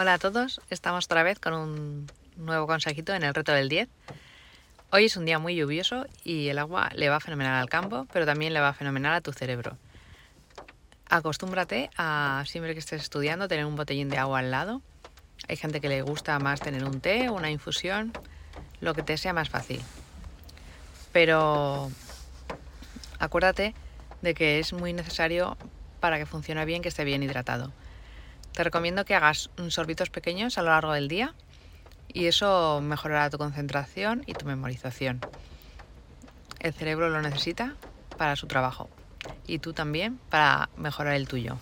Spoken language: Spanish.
Hola a todos, estamos otra vez con un nuevo consejito en el reto del 10. Hoy es un día muy lluvioso y el agua le va fenomenal al campo, pero también le va fenomenal a tu cerebro. Acostúmbrate a siempre que estés estudiando tener un botellín de agua al lado. Hay gente que le gusta más tener un té, una infusión, lo que te sea más fácil. Pero acuérdate de que es muy necesario para que funcione bien que esté bien hidratado. Te recomiendo que hagas sorbitos pequeños a lo largo del día y eso mejorará tu concentración y tu memorización. El cerebro lo necesita para su trabajo y tú también para mejorar el tuyo.